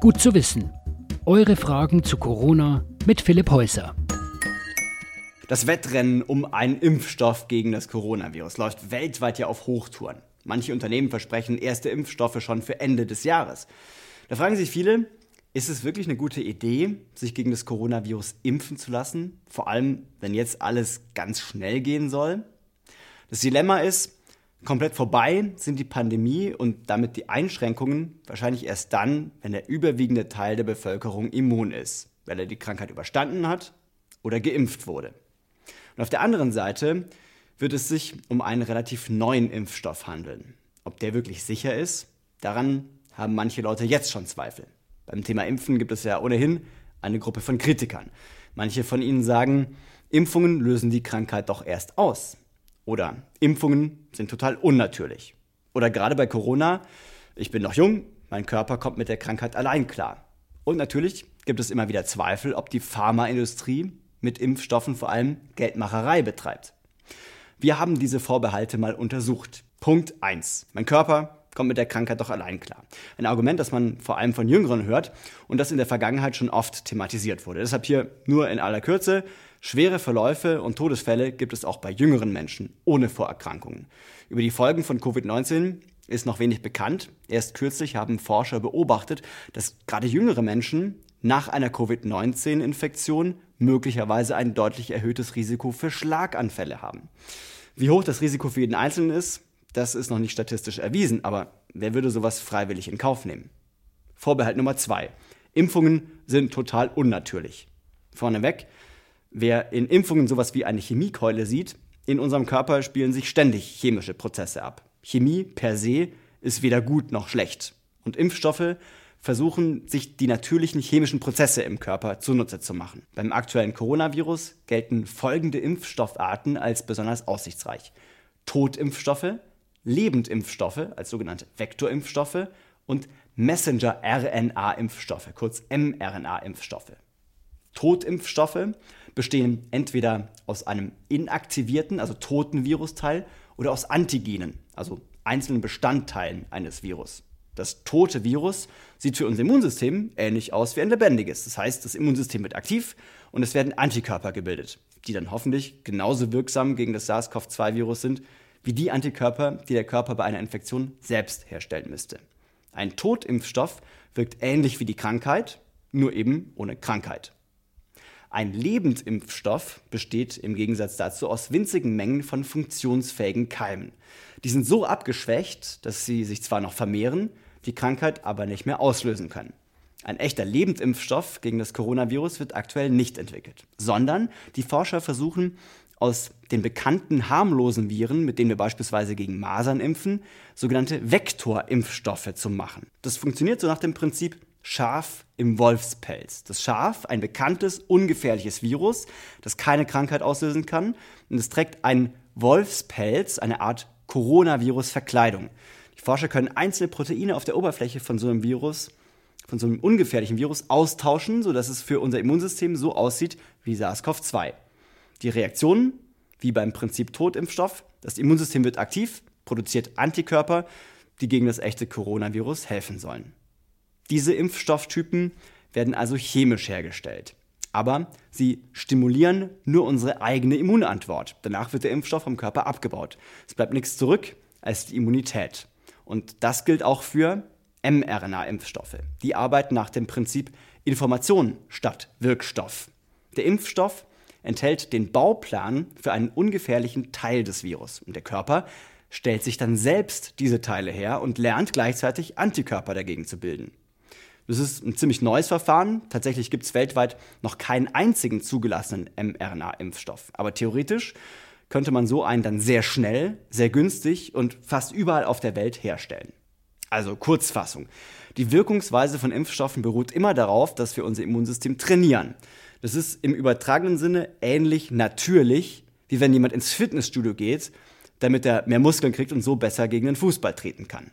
Gut zu wissen. Eure Fragen zu Corona mit Philipp Häuser. Das Wettrennen um einen Impfstoff gegen das Coronavirus läuft weltweit ja auf Hochtouren. Manche Unternehmen versprechen erste Impfstoffe schon für Ende des Jahres. Da fragen sich viele, ist es wirklich eine gute Idee, sich gegen das Coronavirus impfen zu lassen? Vor allem, wenn jetzt alles ganz schnell gehen soll? Das Dilemma ist, komplett vorbei sind die Pandemie und damit die Einschränkungen wahrscheinlich erst dann, wenn der überwiegende Teil der Bevölkerung immun ist, weil er die Krankheit überstanden hat oder geimpft wurde. Und auf der anderen Seite wird es sich um einen relativ neuen Impfstoff handeln. Ob der wirklich sicher ist, daran haben manche Leute jetzt schon Zweifel. Beim Thema Impfen gibt es ja ohnehin eine Gruppe von Kritikern. Manche von ihnen sagen, Impfungen lösen die Krankheit doch erst aus. Oder Impfungen sind total unnatürlich. Oder gerade bei Corona, ich bin noch jung, mein Körper kommt mit der Krankheit allein klar. Und natürlich gibt es immer wieder Zweifel, ob die Pharmaindustrie mit Impfstoffen vor allem Geldmacherei betreibt. Wir haben diese Vorbehalte mal untersucht. Punkt 1. Mein Körper kommt mit der Krankheit doch allein klar. Ein Argument, das man vor allem von Jüngeren hört und das in der Vergangenheit schon oft thematisiert wurde. Deshalb hier nur in aller Kürze. Schwere Verläufe und Todesfälle gibt es auch bei jüngeren Menschen ohne Vorerkrankungen. Über die Folgen von Covid-19 ist noch wenig bekannt. Erst kürzlich haben Forscher beobachtet, dass gerade jüngere Menschen nach einer Covid-19-Infektion möglicherweise ein deutlich erhöhtes Risiko für Schlaganfälle haben. Wie hoch das Risiko für jeden Einzelnen ist, das ist noch nicht statistisch erwiesen, aber wer würde sowas freiwillig in Kauf nehmen? Vorbehalt Nummer zwei. Impfungen sind total unnatürlich. Vorneweg, wer in Impfungen sowas wie eine Chemiekeule sieht, in unserem Körper spielen sich ständig chemische Prozesse ab. Chemie per se ist weder gut noch schlecht. Und Impfstoffe versuchen, sich die natürlichen chemischen Prozesse im Körper zunutze zu machen. Beim aktuellen Coronavirus gelten folgende Impfstoffarten als besonders aussichtsreich. Totimpfstoffe, Lebendimpfstoffe als sogenannte Vektorimpfstoffe und Messenger-RNA-Impfstoffe, kurz mRNA-Impfstoffe. Totimpfstoffe bestehen entweder aus einem inaktivierten, also toten Virusteil oder aus Antigenen, also einzelnen Bestandteilen eines Virus. Das tote Virus sieht für unser Immunsystem ähnlich aus wie ein lebendiges. Das heißt, das Immunsystem wird aktiv und es werden Antikörper gebildet, die dann hoffentlich genauso wirksam gegen das SARS-CoV-2-Virus sind wie die Antikörper, die der Körper bei einer Infektion selbst herstellen müsste. Ein Totimpfstoff wirkt ähnlich wie die Krankheit, nur eben ohne Krankheit. Ein Lebendimpfstoff besteht im Gegensatz dazu aus winzigen Mengen von funktionsfähigen Keimen. Die sind so abgeschwächt, dass sie sich zwar noch vermehren, die Krankheit aber nicht mehr auslösen können. Ein echter Lebendimpfstoff gegen das Coronavirus wird aktuell nicht entwickelt, sondern die Forscher versuchen aus den bekannten harmlosen Viren, mit denen wir beispielsweise gegen Masern impfen, sogenannte Vektorimpfstoffe zu machen. Das funktioniert so nach dem Prinzip Schaf im Wolfspelz. Das Schaf, ein bekanntes, ungefährliches Virus, das keine Krankheit auslösen kann. Und es trägt einen Wolfspelz, eine Art Coronavirus-Verkleidung. Die Forscher können einzelne Proteine auf der Oberfläche von so einem Virus, von so einem ungefährlichen Virus austauschen, sodass es für unser Immunsystem so aussieht wie SARS-CoV-2. Die Reaktionen, wie beim Prinzip Totimpfstoff, das Immunsystem wird aktiv, produziert Antikörper, die gegen das echte Coronavirus helfen sollen. Diese Impfstofftypen werden also chemisch hergestellt. Aber sie stimulieren nur unsere eigene Immunantwort. Danach wird der Impfstoff vom Körper abgebaut. Es bleibt nichts zurück als die Immunität. Und das gilt auch für mRNA-Impfstoffe. Die arbeiten nach dem Prinzip Information statt Wirkstoff. Der Impfstoff enthält den Bauplan für einen ungefährlichen Teil des Virus. Und der Körper stellt sich dann selbst diese Teile her und lernt gleichzeitig Antikörper dagegen zu bilden. Das ist ein ziemlich neues Verfahren. Tatsächlich gibt es weltweit noch keinen einzigen zugelassenen mRNA-Impfstoff. Aber theoretisch könnte man so einen dann sehr schnell, sehr günstig und fast überall auf der Welt herstellen. Also Kurzfassung. Die Wirkungsweise von Impfstoffen beruht immer darauf, dass wir unser Immunsystem trainieren. Das ist im übertragenen Sinne ähnlich natürlich, wie wenn jemand ins Fitnessstudio geht, damit er mehr Muskeln kriegt und so besser gegen den Fußball treten kann.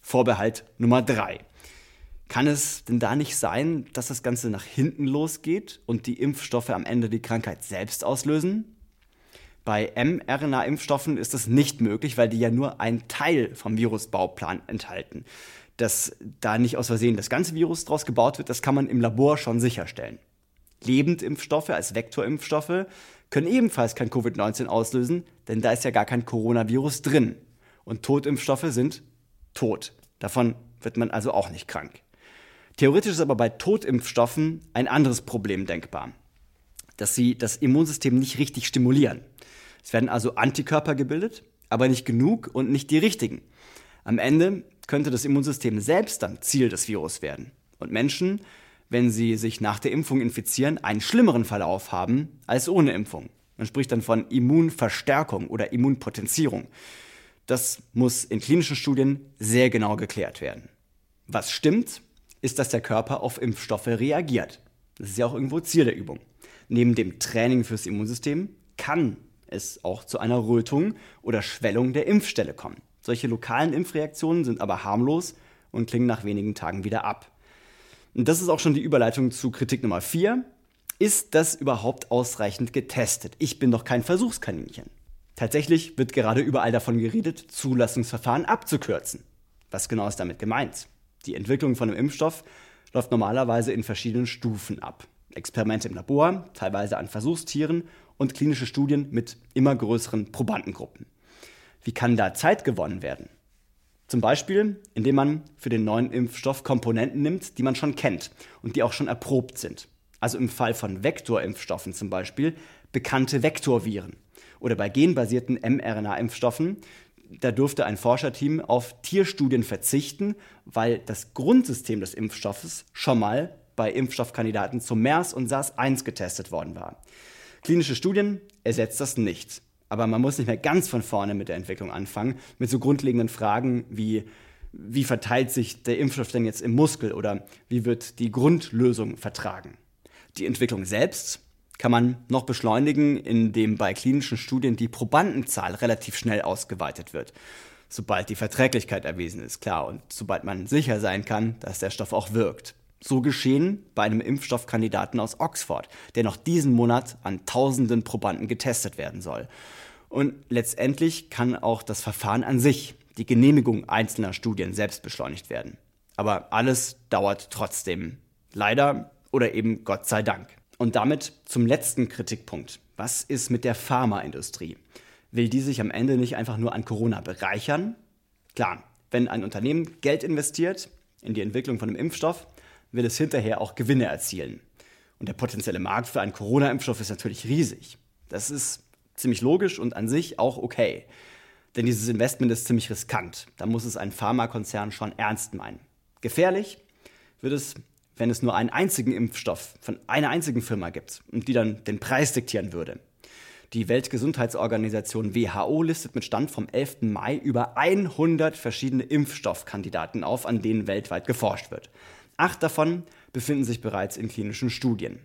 Vorbehalt Nummer drei. Kann es denn da nicht sein, dass das Ganze nach hinten losgeht und die Impfstoffe am Ende die Krankheit selbst auslösen? Bei mRNA-Impfstoffen ist das nicht möglich, weil die ja nur einen Teil vom Virusbauplan enthalten. Dass da nicht aus Versehen das ganze Virus draus gebaut wird, das kann man im Labor schon sicherstellen. Lebendimpfstoffe als Vektorimpfstoffe können ebenfalls kein Covid-19 auslösen, denn da ist ja gar kein Coronavirus drin. Und Totimpfstoffe sind tot. Davon wird man also auch nicht krank. Theoretisch ist aber bei Totimpfstoffen ein anderes Problem denkbar, dass sie das Immunsystem nicht richtig stimulieren. Es werden also Antikörper gebildet, aber nicht genug und nicht die richtigen. Am Ende könnte das Immunsystem selbst dann Ziel des Virus werden. Und Menschen, wenn sie sich nach der Impfung infizieren, einen schlimmeren Verlauf haben als ohne Impfung. Man spricht dann von Immunverstärkung oder Immunpotenzierung. Das muss in klinischen Studien sehr genau geklärt werden. Was stimmt, ist, dass der Körper auf Impfstoffe reagiert. Das ist ja auch irgendwo Ziel der Übung. Neben dem Training fürs Immunsystem kann es auch zu einer Rötung oder Schwellung der Impfstelle kommen. Solche lokalen Impfreaktionen sind aber harmlos und klingen nach wenigen Tagen wieder ab. Und das ist auch schon die Überleitung zu Kritik Nummer 4. Ist das überhaupt ausreichend getestet? Ich bin doch kein Versuchskaninchen. Tatsächlich wird gerade überall davon geredet, Zulassungsverfahren abzukürzen. Was genau ist damit gemeint? Die Entwicklung von einem Impfstoff läuft normalerweise in verschiedenen Stufen ab. Experimente im Labor, teilweise an Versuchstieren und klinische Studien mit immer größeren Probandengruppen. Wie kann da Zeit gewonnen werden? Zum Beispiel, indem man für den neuen Impfstoff Komponenten nimmt, die man schon kennt und die auch schon erprobt sind. Also im Fall von Vektorimpfstoffen zum Beispiel bekannte Vektorviren. Oder bei genbasierten mRNA-Impfstoffen, da durfte ein Forscherteam auf Tierstudien verzichten, weil das Grundsystem des Impfstoffes schon mal bei Impfstoffkandidaten zum MERS und SARS-1 getestet worden war. Klinische Studien ersetzt das nicht. Aber man muss nicht mehr ganz von vorne mit der Entwicklung anfangen, mit so grundlegenden Fragen wie, wie verteilt sich der Impfstoff denn jetzt im Muskel oder wie wird die Grundlösung vertragen. Die Entwicklung selbst kann man noch beschleunigen, indem bei klinischen Studien die Probandenzahl relativ schnell ausgeweitet wird. Sobald die Verträglichkeit erwiesen ist, klar, und sobald man sicher sein kann, dass der Stoff auch wirkt. So geschehen bei einem Impfstoffkandidaten aus Oxford, der noch diesen Monat an tausenden Probanden getestet werden soll. Und letztendlich kann auch das Verfahren an sich, die Genehmigung einzelner Studien selbst beschleunigt werden. Aber alles dauert trotzdem. Leider oder eben Gott sei Dank. Und damit zum letzten Kritikpunkt. Was ist mit der Pharmaindustrie? Will die sich am Ende nicht einfach nur an Corona bereichern? Klar, wenn ein Unternehmen Geld investiert in die Entwicklung von einem Impfstoff, will es hinterher auch Gewinne erzielen. Und der potenzielle Markt für einen Corona-Impfstoff ist natürlich riesig. Das ist ziemlich logisch und an sich auch okay. Denn dieses Investment ist ziemlich riskant. Da muss es ein Pharmakonzern schon ernst meinen. Gefährlich wird es, wenn es nur einen einzigen Impfstoff von einer einzigen Firma gibt und die dann den Preis diktieren würde. Die Weltgesundheitsorganisation WHO listet mit Stand vom 11. Mai über 100 verschiedene Impfstoffkandidaten auf, an denen weltweit geforscht wird. Acht davon befinden sich bereits in klinischen Studien.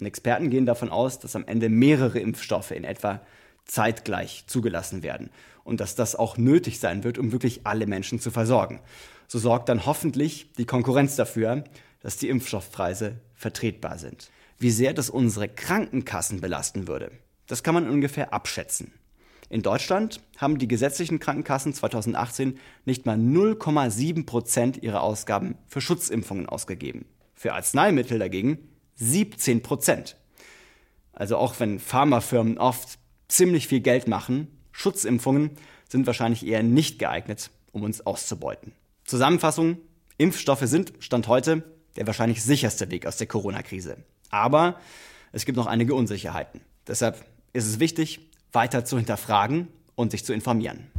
Und Experten gehen davon aus, dass am Ende mehrere Impfstoffe in etwa zeitgleich zugelassen werden und dass das auch nötig sein wird, um wirklich alle Menschen zu versorgen. So sorgt dann hoffentlich die Konkurrenz dafür, dass die Impfstoffpreise vertretbar sind. Wie sehr das unsere Krankenkassen belasten würde, das kann man ungefähr abschätzen. In Deutschland haben die gesetzlichen Krankenkassen 2018 nicht mal 0,7 Prozent ihrer Ausgaben für Schutzimpfungen ausgegeben. Für Arzneimittel dagegen 17 Prozent. Also auch wenn Pharmafirmen oft ziemlich viel Geld machen, Schutzimpfungen sind wahrscheinlich eher nicht geeignet, um uns auszubeuten. Zusammenfassung, Impfstoffe sind, Stand heute, der wahrscheinlich sicherste Weg aus der Corona-Krise. Aber es gibt noch einige Unsicherheiten. Deshalb ist es wichtig, weiter zu hinterfragen und sich zu informieren.